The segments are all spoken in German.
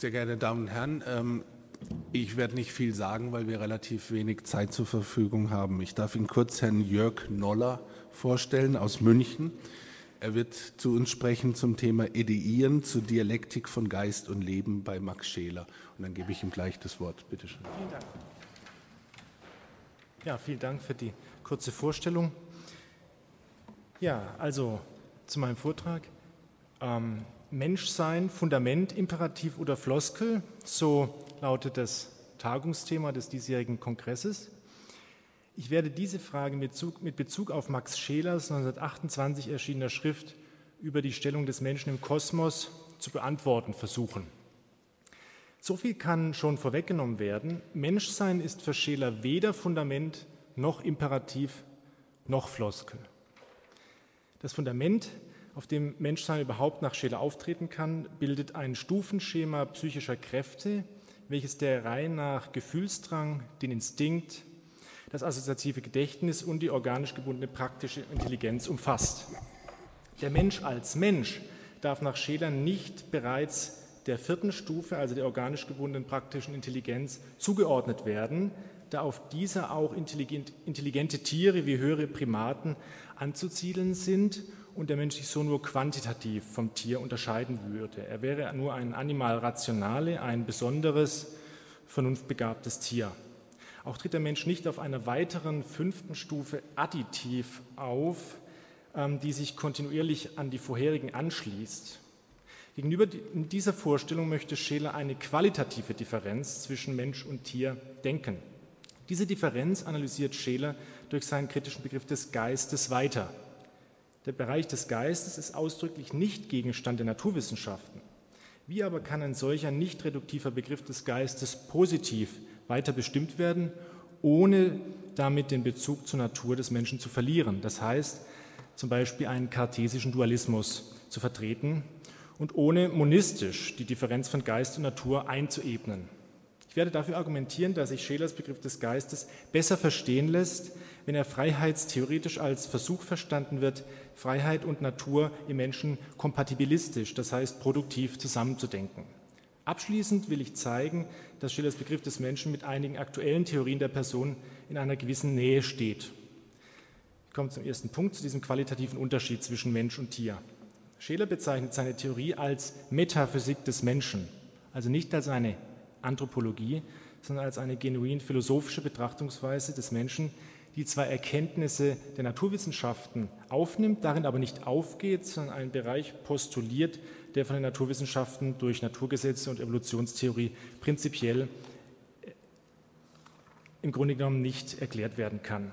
Sehr geehrte Damen und Herren, ähm, ich werde nicht viel sagen, weil wir relativ wenig Zeit zur Verfügung haben. Ich darf Ihnen kurz Herrn Jörg Noller vorstellen aus München. Er wird zu uns sprechen zum Thema Edieren, zur Dialektik von Geist und Leben bei Max Scheler. Und dann gebe ich ihm gleich das Wort. Bitte schön. Vielen Dank. Ja, vielen Dank für die kurze Vorstellung. Ja, also zu meinem Vortrag. Ähm, Menschsein, Fundament, Imperativ oder Floskel, so lautet das Tagungsthema des diesjährigen Kongresses. Ich werde diese Frage mit Bezug, auf Max Schelers 1928 erschienener Schrift über die Stellung des Menschen im Kosmos zu beantworten versuchen. So viel kann schon vorweggenommen werden. Menschsein ist für Scheler weder Fundament noch Imperativ noch Floskel. Das Fundament auf dem Menschsein überhaupt nach Scheler auftreten kann, bildet ein Stufenschema psychischer Kräfte, welches der Reihe nach Gefühlsdrang, den Instinkt, das assoziative Gedächtnis und die organisch gebundene praktische Intelligenz umfasst. Der Mensch als Mensch darf nach Scheler nicht bereits der vierten Stufe, also der organisch gebundenen praktischen Intelligenz, zugeordnet werden, da auf dieser auch intelligente Tiere wie höhere Primaten anzusiedeln sind und der Mensch sich so nur quantitativ vom Tier unterscheiden würde. Er wäre nur ein Animal rationale, ein besonderes, vernunftbegabtes Tier. Auch tritt der Mensch nicht auf einer weiteren fünften Stufe additiv auf, ähm, die sich kontinuierlich an die vorherigen anschließt. Gegenüber dieser Vorstellung möchte Scheler eine qualitative Differenz zwischen Mensch und Tier denken. Diese Differenz analysiert Scheler durch seinen kritischen Begriff des Geistes weiter. Der Bereich des Geistes ist ausdrücklich nicht Gegenstand der Naturwissenschaften. Wie aber kann ein solcher nicht reduktiver Begriff des Geistes positiv weiter bestimmt werden, ohne damit den Bezug zur Natur des Menschen zu verlieren? Das heißt, zum Beispiel einen kartesischen Dualismus zu vertreten und ohne monistisch die Differenz von Geist und Natur einzuebnen. Ich werde dafür argumentieren, dass sich Schelers Begriff des Geistes besser verstehen lässt, wenn er freiheitstheoretisch als Versuch verstanden wird, Freiheit und Natur im Menschen kompatibilistisch, das heißt produktiv zusammenzudenken. Abschließend will ich zeigen, dass Schillers Begriff des Menschen mit einigen aktuellen Theorien der Person in einer gewissen Nähe steht. Ich komme zum ersten Punkt, zu diesem qualitativen Unterschied zwischen Mensch und Tier. Scheler bezeichnet seine Theorie als Metaphysik des Menschen, also nicht als eine Anthropologie, sondern als eine genuin philosophische Betrachtungsweise des Menschen, die zwar Erkenntnisse der Naturwissenschaften aufnimmt, darin aber nicht aufgeht, sondern einen Bereich postuliert, der von den Naturwissenschaften durch Naturgesetze und Evolutionstheorie prinzipiell äh, im Grunde genommen nicht erklärt werden kann.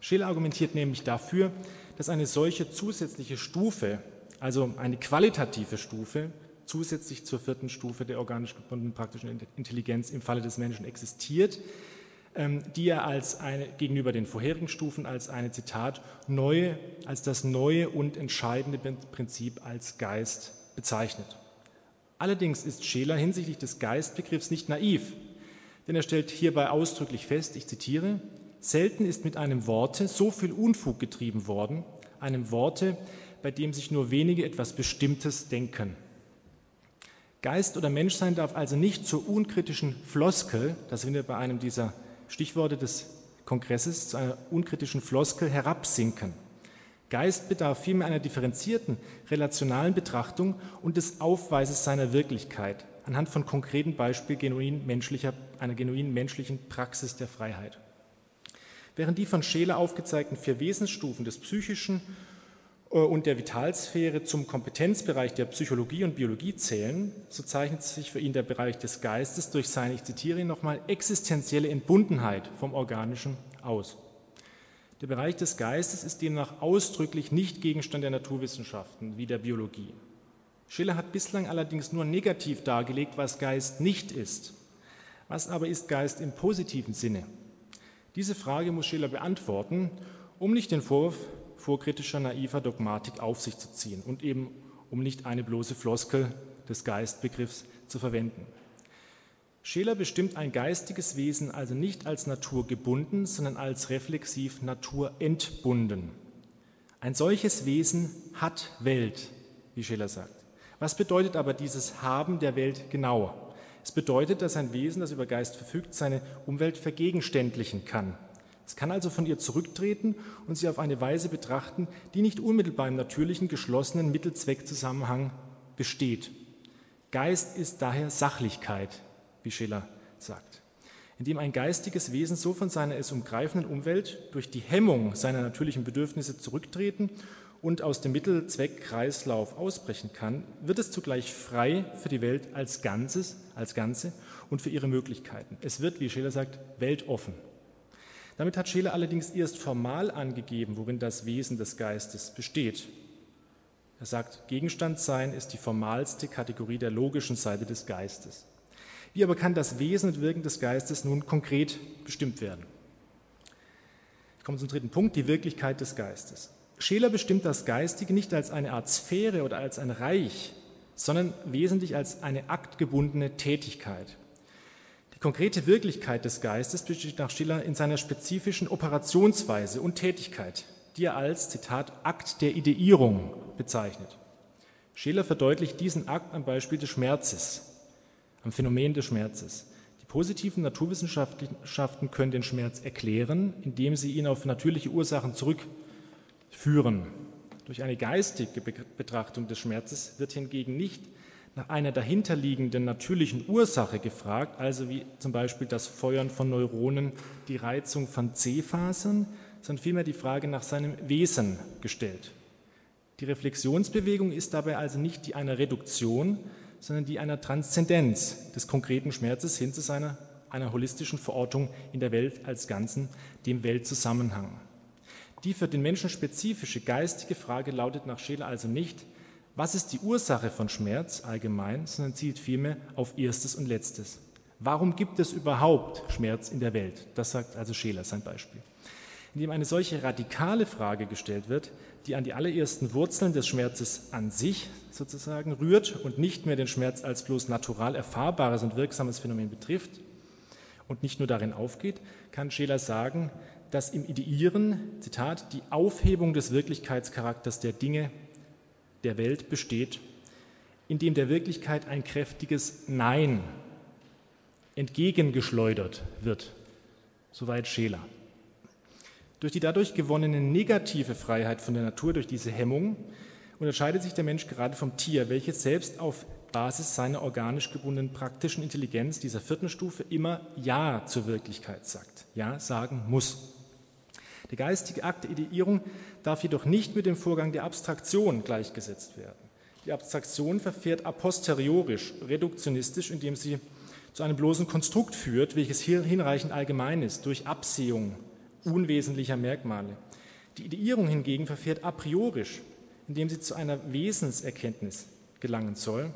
Scheler argumentiert nämlich dafür, dass eine solche zusätzliche Stufe, also eine qualitative Stufe, zusätzlich zur vierten Stufe der organisch gebundenen praktischen Intelligenz im Falle des Menschen existiert, ähm, die er als eine, gegenüber den vorherigen Stufen als eine, Zitat, neue, als das neue und entscheidende Prinzip als Geist bezeichnet. Allerdings ist Scheler hinsichtlich des Geistbegriffs nicht naiv, denn er stellt hierbei ausdrücklich fest, ich zitiere, selten ist mit einem Worte so viel Unfug getrieben worden, einem Worte, bei dem sich nur wenige etwas Bestimmtes denken. Geist oder Menschsein darf also nicht zur unkritischen Floskel, da sind wir bei einem dieser Stichworte des Kongresses, zu einer unkritischen Floskel herabsinken. Geist bedarf vielmehr einer differenzierten, relationalen Betrachtung und des Aufweises seiner Wirklichkeit anhand von konkreten Beispielen genuin menschlicher, einer genuin menschlichen Praxis der Freiheit. Während die von Scheler aufgezeigten vier Wesensstufen des Psychischen und der Vitalsphäre zum Kompetenzbereich der Psychologie und Biologie zählen, so zeichnet sich für ihn der Bereich des Geistes durch seine, ich zitiere ihn nochmal, existenzielle Entbundenheit vom Organischen aus. Der Bereich des Geistes ist demnach ausdrücklich nicht Gegenstand der Naturwissenschaften wie der Biologie. Schiller hat bislang allerdings nur negativ dargelegt, was Geist nicht ist. Was aber ist Geist im positiven Sinne? Diese Frage muss Schiller beantworten, um nicht den Vorwurf vorkritischer, naiver Dogmatik auf sich zu ziehen und eben um nicht eine bloße Floskel des Geistbegriffs zu verwenden. Scheler bestimmt ein geistiges Wesen also nicht als naturgebunden, sondern als reflexiv naturentbunden. Ein solches Wesen hat Welt, wie Scheler sagt, Was bedeutet aber dieses Haben der Welt genau? Es bedeutet, dass ein Wesen, das über Geist verfügt, seine Umwelt vergegenständlichen kann. Es kann also von ihr zurücktreten und sie auf eine Weise betrachten, die nicht unmittelbar im natürlichen, geschlossenen Mittelzweckzusammenhang besteht. Geist ist daher Sachlichkeit, wie Schiller sagt. Indem ein geistiges Wesen so von seiner es umgreifenden Umwelt durch die Hemmung seiner natürlichen Bedürfnisse zurücktreten und aus dem Mittelzweckkreislauf ausbrechen kann, wird es zugleich frei für die Welt als Ganzes, als Ganze und für ihre Möglichkeiten. Es wird, wie Scheler sagt, weltoffen. Damit hat Scheler allerdings erst formal angegeben, worin das Wesen des Geistes besteht. Er sagt, Gegenstandsein ist die formalste Kategorie der logischen Seite des Geistes. Wie aber kann das Wesen und Wirken des Geistes nun konkret bestimmt werden? Ich komme zum dritten Punkt, die Wirklichkeit des Geistes. Scheler bestimmt das Geistige nicht als eine Art Sphäre oder als ein Reich, sondern wesentlich als eine aktgebundene Tätigkeit. Konkrete Wirklichkeit des Geistes besteht nach Schiller in seiner spezifischen Operationsweise und Tätigkeit, die er als, Zitat, Akt der Ideierung bezeichnet. Scheler verdeutlicht diesen Akt am Beispiel des Schmerzes, am Phänomen des Schmerzes. Die positiven Naturwissenschaften können den Schmerz erklären, indem sie ihn auf natürliche Ursachen zurück führen. Durch eine geistige Betrachtung des Schmerzes wird hingegen nicht nach einer dahinterliegenden natürlichen Ursache gefragt, also wie zum Beispiel das Feuern von Neuronen, die Reizung von C-Fasern, sondern vielmehr die Frage nach seinem Wesen gestellt. Die Reflexionsbewegung ist dabei also nicht die einer Reduktion, sondern die einer Transzendenz des konkreten Schmerzes hin zu seiner einer holistischen Verortung in der Welt als Ganzen, dem Weltzusammenhang. Die für den Menschen spezifische geistige Frage lautet nach Scheler also nicht, was ist die Ursache von Schmerz allgemein, sondern zielt vielmehr auf Erstes und Letztes. Warum gibt es überhaupt Schmerz in der Welt? Das sagt also Scheler, sein Beispiel. Indem eine solche radikale Frage gestellt wird, die an die allerersten Wurzeln des Schmerzes an sich sozusagen rührt und nicht mehr den Schmerz als bloß natural erfahrbares und wirksames Phänomen betrifft und nicht nur darin aufgeht, kann Scheler sagen, dass im Ideieren, Zitat, die Aufhebung des Wirklichkeitscharakters der Dinge der Welt besteht, indem der Wirklichkeit ein kräftiges Nein entgegengeschleudert wird. Soweit Scheler. Durch die dadurch gewonnene negative Freiheit von der Natur, durch diese Hemmung, unterscheidet sich der Mensch gerade vom Tier, welches selbst auf Basis seiner organisch gebundenen praktischen Intelligenz dieser vierten Stufe immer Ja zur Wirklichkeit sagt, Ja sagen muss. Der geistige Akt der Ideierung darf jedoch nicht mit dem Vorgang der Abstraktion gleichgesetzt werden. Die Abstraktion verfährt a posteriorisch, reduktionistisch, indem sie zu einem bloßen Konstrukt führt, welches hier hinreichend allgemein ist, durch Absehung unwesentlicher Merkmale. Die Ideierung hingegen verfährt a priorisch, indem sie zu einer Wesenserkenntnis gelangen soll,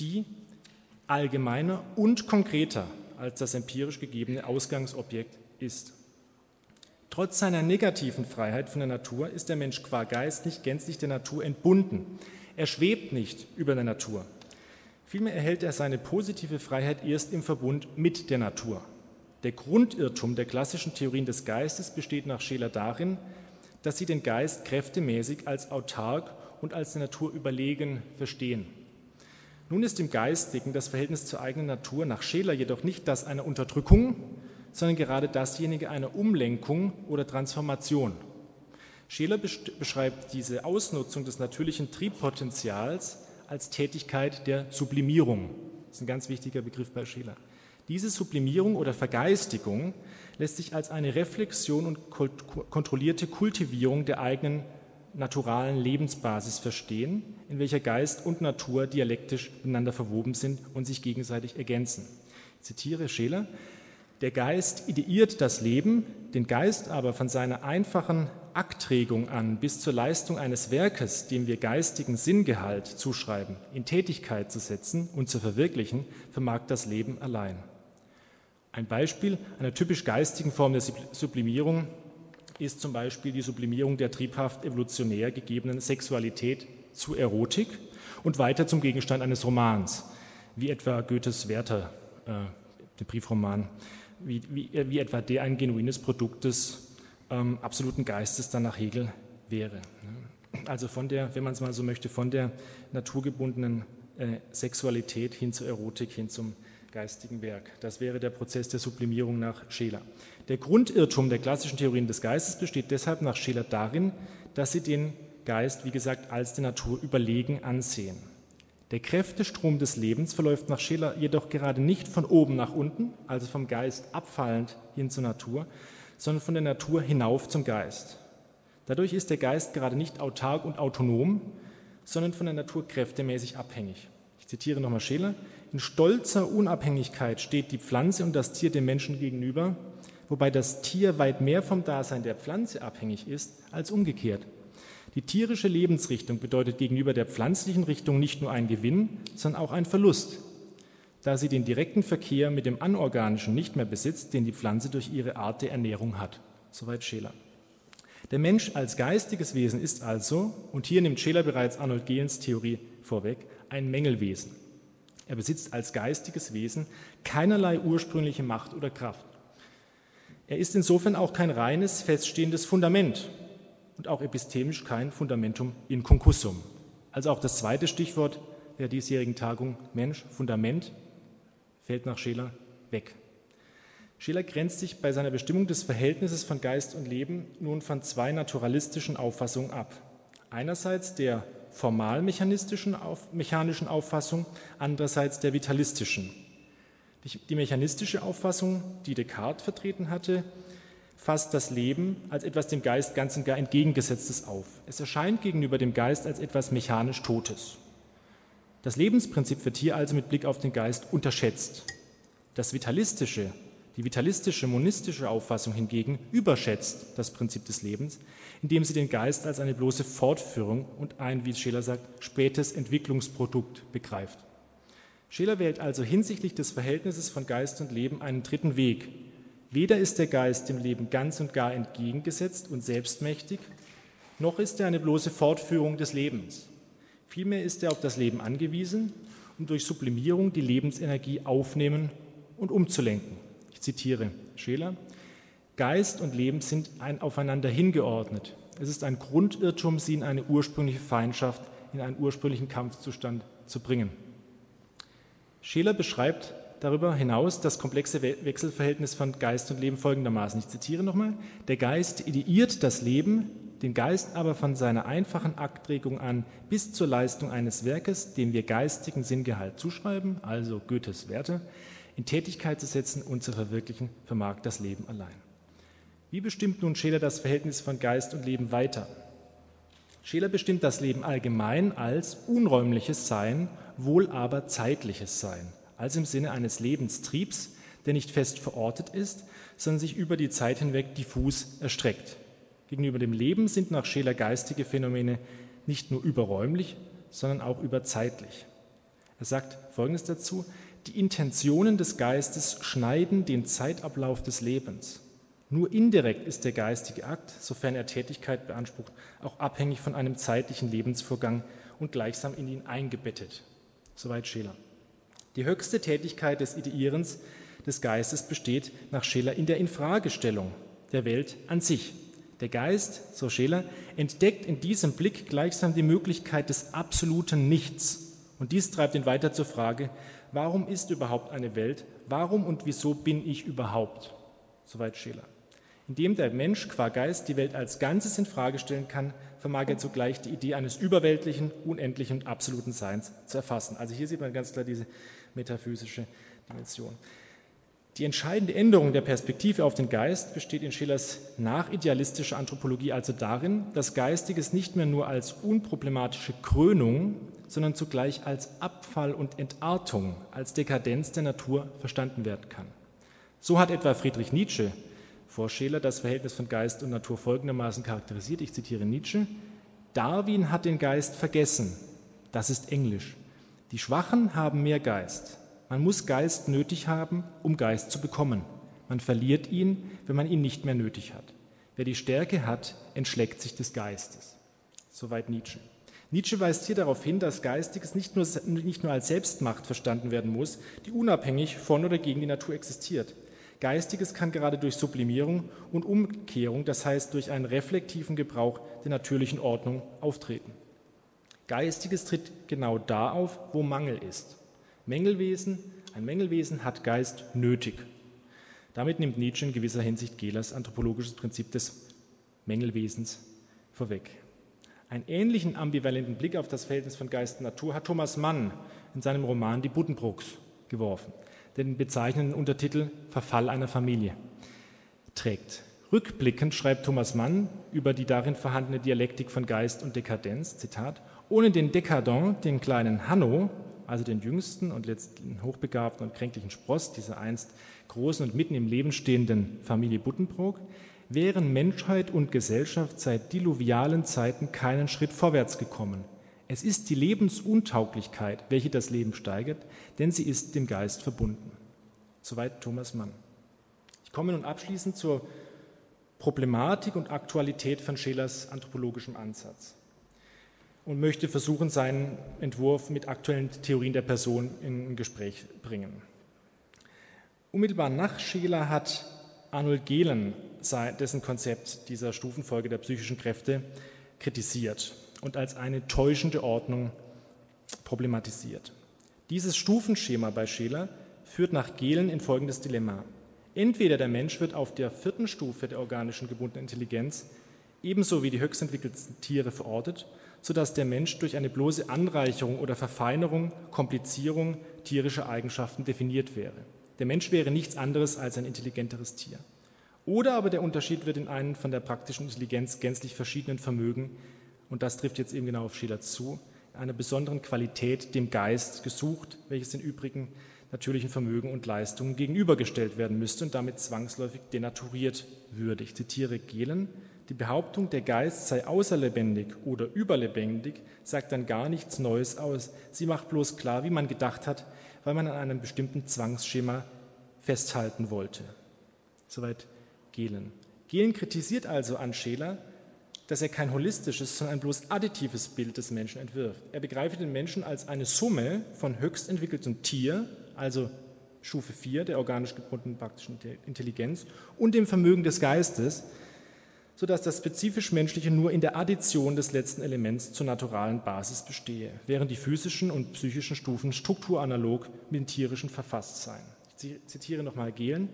die allgemeiner und konkreter als das empirisch gegebene Ausgangsobjekt ist. Trotz seiner negativen Freiheit von der Natur ist der Mensch qua Geist nicht gänzlich der Natur entbunden. Er schwebt nicht über der Natur. Vielmehr erhält er seine positive Freiheit erst im Verbund mit der Natur. Der Grundirrtum der klassischen Theorien des Geistes besteht nach Scheler darin, dass sie den Geist kräftemäßig als autark und als der Natur überlegen verstehen. Nun ist im Geistigen das Verhältnis zur eigenen Natur nach Scheler jedoch nicht das einer Unterdrückung, sondern gerade dasjenige einer Umlenkung oder Transformation. Scheler beschreibt diese Ausnutzung des natürlichen Triebpotenzials als Tätigkeit der Sublimierung. Das ist ein ganz wichtiger Begriff bei Scheler. Diese Sublimierung oder Vergeistigung lässt sich als eine Reflexion und kontrollierte Kultivierung der eigenen naturalen Lebensbasis verstehen, in welcher Geist und Natur dialektisch miteinander verwoben sind und sich gegenseitig ergänzen. Ich zitiere Scheler, der Geist ideiert das Leben, den Geist aber von seiner einfachen Aktregung an bis zur Leistung eines Werkes, dem wir geistigen Sinngehalt zuschreiben, in Tätigkeit zu setzen und zu verwirklichen, vermag das Leben allein. Ein Beispiel einer typisch geistigen Form der Sublimierung ist zum Beispiel die Sublimierung der triebhaft evolutionär gegebenen Sexualität zu Erotik und weiter zum Gegenstand eines Romans, wie etwa Goethes Werther, äh, den Briefroman wie, wie, wie etwa der ein genuines Produkt des ähm, absoluten Geistes dann nach Hegel wäre. Also von der, wenn man es mal so möchte, von der naturgebundenen äh, Sexualität hin zur Erotik, hin zum geistigen Werk. Das wäre der Prozess der Sublimierung nach Scheler. Der Grundirrtum der klassischen Theorien des Geistes besteht deshalb nach Scheler darin, dass sie den Geist, wie gesagt, als der Natur überlegen ansehen. Der Kräftestrom des Lebens verläuft nach Scheler jedoch gerade nicht von oben nach unten, also vom Geist abfallend hin zur Natur, sondern von der Natur hinauf zum Geist. Dadurch ist der Geist gerade nicht autark und autonom, sondern von der Natur kräftemäßig abhängig. Ich zitiere nochmal Scheler. In stolzer Unabhängigkeit steht die Pflanze und das Tier dem Menschen gegenüber, wobei das Tier weit mehr vom Dasein der Pflanze abhängig ist als umgekehrt. Die tierische Lebensrichtung bedeutet gegenüber der pflanzlichen Richtung nicht nur einen Gewinn, sondern auch einen Verlust, da sie den direkten Verkehr mit dem Anorganischen nicht mehr besitzt, den die Pflanze durch ihre Art der Ernährung hat. Soweit Scheler. Der Mensch als geistiges Wesen ist also, und hier nimmt Scheler bereits Arnold Gehlens Theorie vorweg, ein Mängelwesen. Er besitzt als geistiges Wesen keinerlei ursprüngliche Macht oder Kraft. Er ist insofern auch kein reines, feststehendes Fundament und auch epistemisch kein Fundamentum in concussum. Also auch das zweite Stichwort der diesjährigen Tagung Mensch, Fundament, fällt nach Scheler weg. Scheler grenzt sich bei seiner Bestimmung des Verhältnisses von Geist und Leben nun von zwei naturalistischen Auffassungen ab. Einerseits der formal-mechanistischen mechanischen Auffassung, andererseits der vitalistischen. Die mechanistische Auffassung, die Descartes vertreten hatte, fasst das Leben als etwas dem Geist ganz und gar entgegengesetztes auf. Es erscheint gegenüber dem Geist als etwas mechanisch Totes. Das Lebensprinzip wird hier also mit Blick auf den Geist unterschätzt. Das Vitalistische die vitalistische, monistische Auffassung hingegen überschätzt das Prinzip des Lebens, indem sie den Geist als eine bloße Fortführung und ein, wie Scheler sagt, spätes Entwicklungsprodukt begreift. Scheler wählt also hinsichtlich des Verhältnisses von Geist und Leben einen dritten Weg. Weder ist der Geist dem Leben ganz und gar entgegengesetzt und selbstmächtig, noch ist er eine bloße Fortführung des Lebens. Vielmehr ist er auf das Leben angewiesen, um durch Sublimierung die Lebensenergie aufnehmen und umzulenken. Ich zitiere Scheler. Geist und Leben sind ein aufeinander hingeordnet. Es ist ein Grundirrtum, sie in eine ursprüngliche Feindschaft, in einen ursprünglichen Kampfzustand zu bringen. Scheler beschreibt darüber hinaus das komplexe Wechselverhältnis von Geist und Leben folgendermaßen. Ich zitiere nochmal. Der Geist ideiert das Leben, den Geist aber von seiner einfachen Aktregung an bis zur Leistung eines Werkes, dem wir geistigen Sinngehalt zuschreiben, also Goethes Werte, in Tätigkeit zu setzen und zu verwirklichen, vermag das Leben allein. Wie bestimmt nun Scheler das Verhältnis von Geist und Leben weiter? Scheler bestimmt das Leben allgemein als unräumliches Sein, wohl aber zeitliches Sein, also im Sinne eines Lebenstriebs, der nicht fest verortet ist, sondern sich über die Zeit hinweg diffus erstreckt. Gegenüber dem Leben sind nach Scheler geistige Phänomene nicht nur überräumlich, sondern auch überzeitlich. Er sagt Folgendes dazu, die Intentionen des Geistes schneiden den Zeitablauf des Lebens. Nur indirekt ist der geistige Akt, sofern er Tätigkeit beansprucht, auch abhängig von einem zeitlichen Lebensvorgang und gleichsam in ihn eingebettet. Soweit Scheler. Die höchste Tätigkeit des Ideierens des Geistes besteht nach Scheler in der Infragestellung der Welt an sich. Der Geist, so Scheler, entdeckt in diesem Blick gleichsam die Möglichkeit des absoluten Nichts. Und dies treibt ihn weiter zur Frage, warum ist überhaupt eine Welt? Warum und wieso bin ich überhaupt? Soweit Scheler. Indem der Mensch qua Geist die Welt als Ganzes in Frage stellen kann, vermag er zugleich die Idee eines überweltlichen, unendlichen und absoluten Seins zu erfassen. Also hier sieht man ganz klar diese metaphysische Dimension. Die entscheidende Änderung der Perspektive auf den Geist besteht in Schillers nachidealistischer Anthropologie also darin, dass Geistiges nicht mehr nur als unproblematische Krönung sondern zugleich als Abfall und Entartung, als Dekadenz der Natur verstanden werden kann. So hat etwa Friedrich Nietzsche vor Scheler das Verhältnis von Geist und Natur folgendermaßen charakterisiert. Ich zitiere Nietzsche. Darwin hat den Geist vergessen. Das ist Englisch. Die Schwachen haben mehr Geist. Man muss Geist nötig haben, um Geist zu bekommen. Man verliert ihn, wenn man ihn nicht mehr nötig hat. Wer die Stärke hat, entschlägt sich des Geistes. Soweit Nietzsche. Nietzsche weist hier darauf hin, dass Geistiges nicht nur, nicht nur als Selbstmacht verstanden werden muss, die unabhängig von oder gegen die Natur existiert. Geistiges kann gerade durch Sublimierung und Umkehrung, das heißt durch einen reflektiven Gebrauch der natürlichen Ordnung, auftreten. Geistiges tritt genau da auf, wo Mangel ist. Mängelwesen, ein Mängelwesen hat Geist nötig. Damit nimmt Nietzsche in gewisser Hinsicht Gehlers anthropologisches Prinzip des Mängelwesens vorweg. Einen ähnlichen ambivalenten Blick auf das Verhältnis von Geist und Natur hat Thomas Mann in seinem Roman Die Buddenbrooks geworfen, den bezeichnenden Untertitel Verfall einer Familie trägt. Rückblickend schreibt Thomas Mann über die darin vorhandene Dialektik von Geist und Dekadenz, Zitat, ohne den Dekadent, den kleinen Hanno, also den jüngsten und letzten hochbegabten und kränklichen Spross dieser einst großen und mitten im Leben stehenden Familie Buddenbrook, wären Menschheit und Gesellschaft seit diluvialen Zeiten keinen Schritt vorwärts gekommen. Es ist die Lebensuntauglichkeit, welche das Leben steigert, denn sie ist dem Geist verbunden. Soweit Thomas Mann. Ich komme nun abschließend zur Problematik und Aktualität von Schelers anthropologischem Ansatz und möchte versuchen, seinen Entwurf mit aktuellen Theorien der Person in Gespräch bringen. Unmittelbar nach Scheler hat Arnold Gehlen dessen Konzept dieser Stufenfolge der psychischen Kräfte kritisiert und als eine täuschende Ordnung problematisiert. Dieses Stufenschema bei Scheler führt nach Gehlen in folgendes Dilemma. Entweder der Mensch wird auf der vierten Stufe der organischen gebundenen Intelligenz ebenso wie die höchstentwickelten Tiere verortet, sodass der Mensch durch eine bloße Anreicherung oder Verfeinerung, Komplizierung tierischer Eigenschaften definiert wäre. Der Mensch wäre nichts anderes als ein intelligenteres Tier. Oder aber der Unterschied wird in einen von der praktischen Intelligenz gänzlich verschiedenen Vermögen, und das trifft jetzt eben genau auf Schiller zu, einer besonderen Qualität dem Geist gesucht, welches den übrigen natürlichen Vermögen und Leistungen gegenübergestellt werden müsste und damit zwangsläufig denaturiert würde. Ich zitiere Gehlen. Die Behauptung, der Geist sei außerlebendig oder überlebendig, sagt dann gar nichts Neues aus. Sie macht bloß klar, wie man gedacht hat, weil man an einem bestimmten Zwangsschema festhalten wollte. Soweit Gehlen. Gehlen kritisiert also an Scheler, dass er kein holistisches, sondern ein bloß additives Bild des Menschen entwirft. Er begreife den Menschen als eine Summe von höchst entwickeltem Tier, also Stufe 4 der organisch gebundenen praktischen Intelligenz und dem Vermögen des Geistes, sodass das spezifisch Menschliche nur in der Addition des letzten Elements zur naturalen Basis bestehe, während die physischen und psychischen Stufen strukturanalog mit den tierischen verfasst seien. Ich zitiere nochmal Gehlen.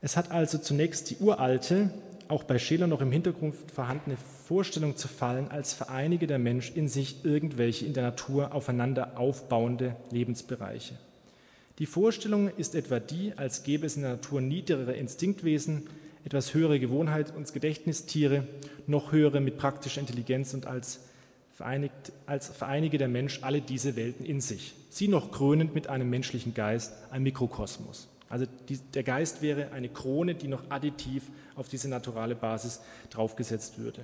Es hat also zunächst die uralte, auch bei Scheler noch im Hintergrund vorhandene Vorstellung zu fallen, als vereinige der Mensch in sich irgendwelche in der Natur aufeinander aufbauende Lebensbereiche. Die Vorstellung ist etwa die, als gäbe es in der Natur niedrigere Instinktwesen, etwas höhere Gewohnheit und Gedächtnistiere, noch höhere mit praktischer Intelligenz und als, vereinigt, als vereinige der Mensch alle diese Welten in sich. Sie noch krönend mit einem menschlichen Geist, ein Mikrokosmos. Also die, der Geist wäre eine Krone, die noch additiv auf diese naturale Basis draufgesetzt würde.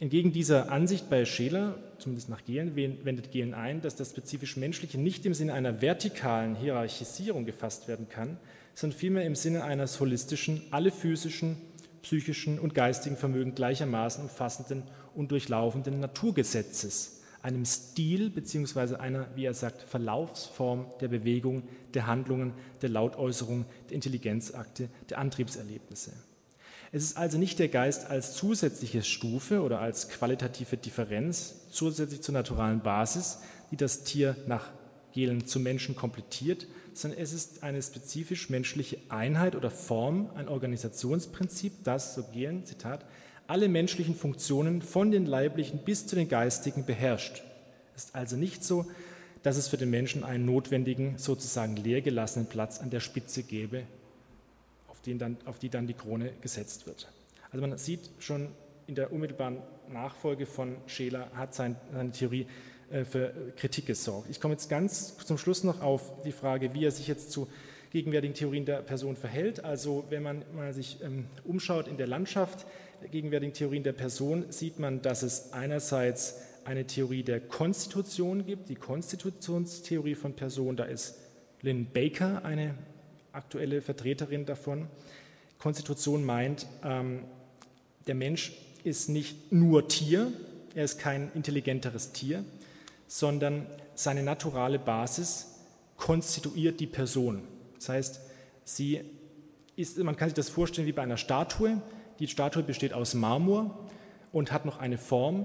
Entgegen dieser Ansicht bei Scheler, zumindest nach Gehlen, wendet Gehlen ein, dass das spezifisch Menschliche nicht im Sinne einer vertikalen Hierarchisierung gefasst werden kann, sondern vielmehr im Sinne eines holistischen, alle physischen, psychischen und geistigen Vermögen gleichermaßen umfassenden und durchlaufenden Naturgesetzes einem Stil beziehungsweise einer, wie er sagt, Verlaufsform der Bewegung, der Handlungen, der Lautäußerung, der Intelligenzakte, der Antriebserlebnisse. Es ist also nicht der Geist als zusätzliche Stufe oder als qualitative Differenz zusätzlich zur naturalen Basis, die das Tier nach Gehlen zum Menschen komplettiert, sondern es ist eine spezifisch menschliche Einheit oder Form, ein Organisationsprinzip, das, so Gehlen, Zitat, alle menschlichen Funktionen von den leiblichen bis zu den geistigen beherrscht. Es ist also nicht so, dass es für den Menschen einen notwendigen, sozusagen leer gelassenen Platz an der Spitze gäbe, auf, dann, auf die dann die Krone gesetzt wird. Also man sieht schon in der unmittelbaren Nachfolge von Scheler hat seine Theorie äh, für Kritik gesorgt. Ich komme jetzt ganz zum Schluss noch auf die Frage, wie er sich jetzt zu gegenwärtigen Theorien der Person verhält. Also wenn man mal sich ähm, umschaut in der Landschaft, gegenwärtigen Theorien der Person sieht man, dass es einerseits eine Theorie der Konstitution gibt, die Konstitutionstheorie von Person, da ist Lynn Baker eine aktuelle Vertreterin davon. Konstitution meint, ähm, der Mensch ist nicht nur Tier, er ist kein intelligenteres Tier, sondern seine naturale Basis konstituiert die Person. Das heißt, sie ist, man kann sich das vorstellen wie bei einer Statue. Die Statue besteht aus Marmor und hat noch eine Form.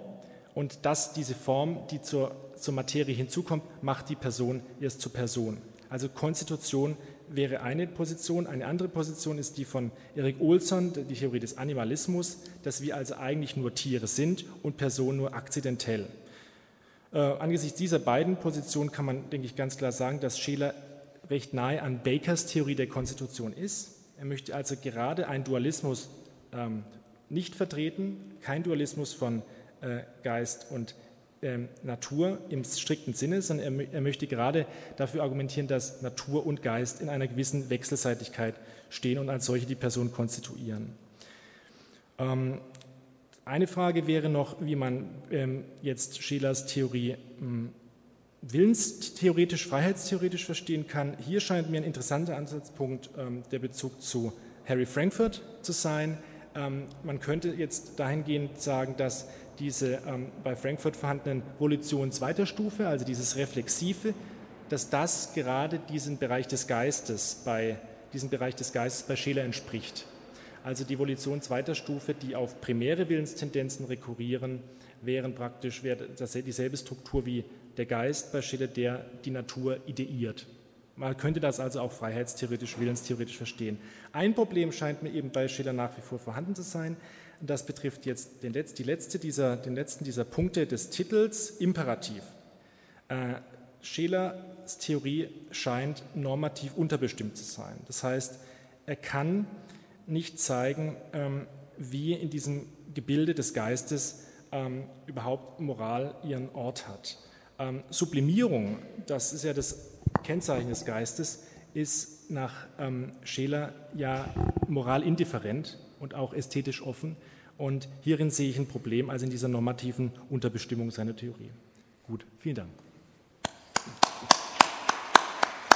Und dass diese Form, die zur, zur Materie hinzukommt, macht die Person erst zur Person. Also Konstitution wäre eine Position. Eine andere Position ist die von Erik Olsson, die Theorie des Animalismus, dass wir also eigentlich nur Tiere sind und Personen nur akzidentell. Äh, angesichts dieser beiden Positionen kann man, denke ich, ganz klar sagen, dass Scheler recht nahe an Bakers Theorie der Konstitution ist. Er möchte also gerade einen Dualismus ähm, nicht vertreten, kein Dualismus von äh, Geist und ähm, Natur im strikten Sinne, sondern er, er, möchte gerade dafür argumentieren, dass Natur und Geist in einer gewissen Wechselseitigkeit stehen und als solche die Person konstituieren. Ähm, eine Frage wäre noch, wie man ähm, jetzt Schelers Theorie hm, willenstheoretisch, freiheitstheoretisch verstehen kann. Hier scheint mir ein interessanter Ansatzpunkt ähm, der Bezug zu Harry Frankfurt zu sein. Ähm, man könnte jetzt dahingehend sagen, dass diese ähm, bei Frankfurt vorhandenen Volition zweiter Stufe, also dieses Reflexive, dass das gerade diesem Bereich des Geistes bei diesem Bereich des Geistes bei Scheler entspricht. Also die Volition zweiter Stufe, die auf primäre Willenstendenzen rekurrieren, wären praktisch dieselbe Struktur wie der Geist bei Schiller, der die Natur ideiert. Man könnte das also auch freiheitstheoretisch, willenstheoretisch verstehen. Ein Problem scheint mir eben bei Schiller nach wie vor vorhanden zu sein. Das betrifft jetzt den, Letz-, die letzte dieser, den letzten dieser Punkte des Titels, Imperativ. Äh, Schelers Theorie scheint normativ unterbestimmt zu sein. Das heißt, er kann nicht zeigen, ähm, wie in diesem Gebilde des Geistes ähm, überhaupt Moral ihren Ort hat. Ähm, Sublimierung, das ist ja das Kennzeichen des Geistes, ist nach ähm, Scheler ja moralindifferent und auch ästhetisch offen. Und hierin sehe ich ein Problem, also in dieser normativen Unterbestimmung seiner Theorie. Gut, vielen Dank.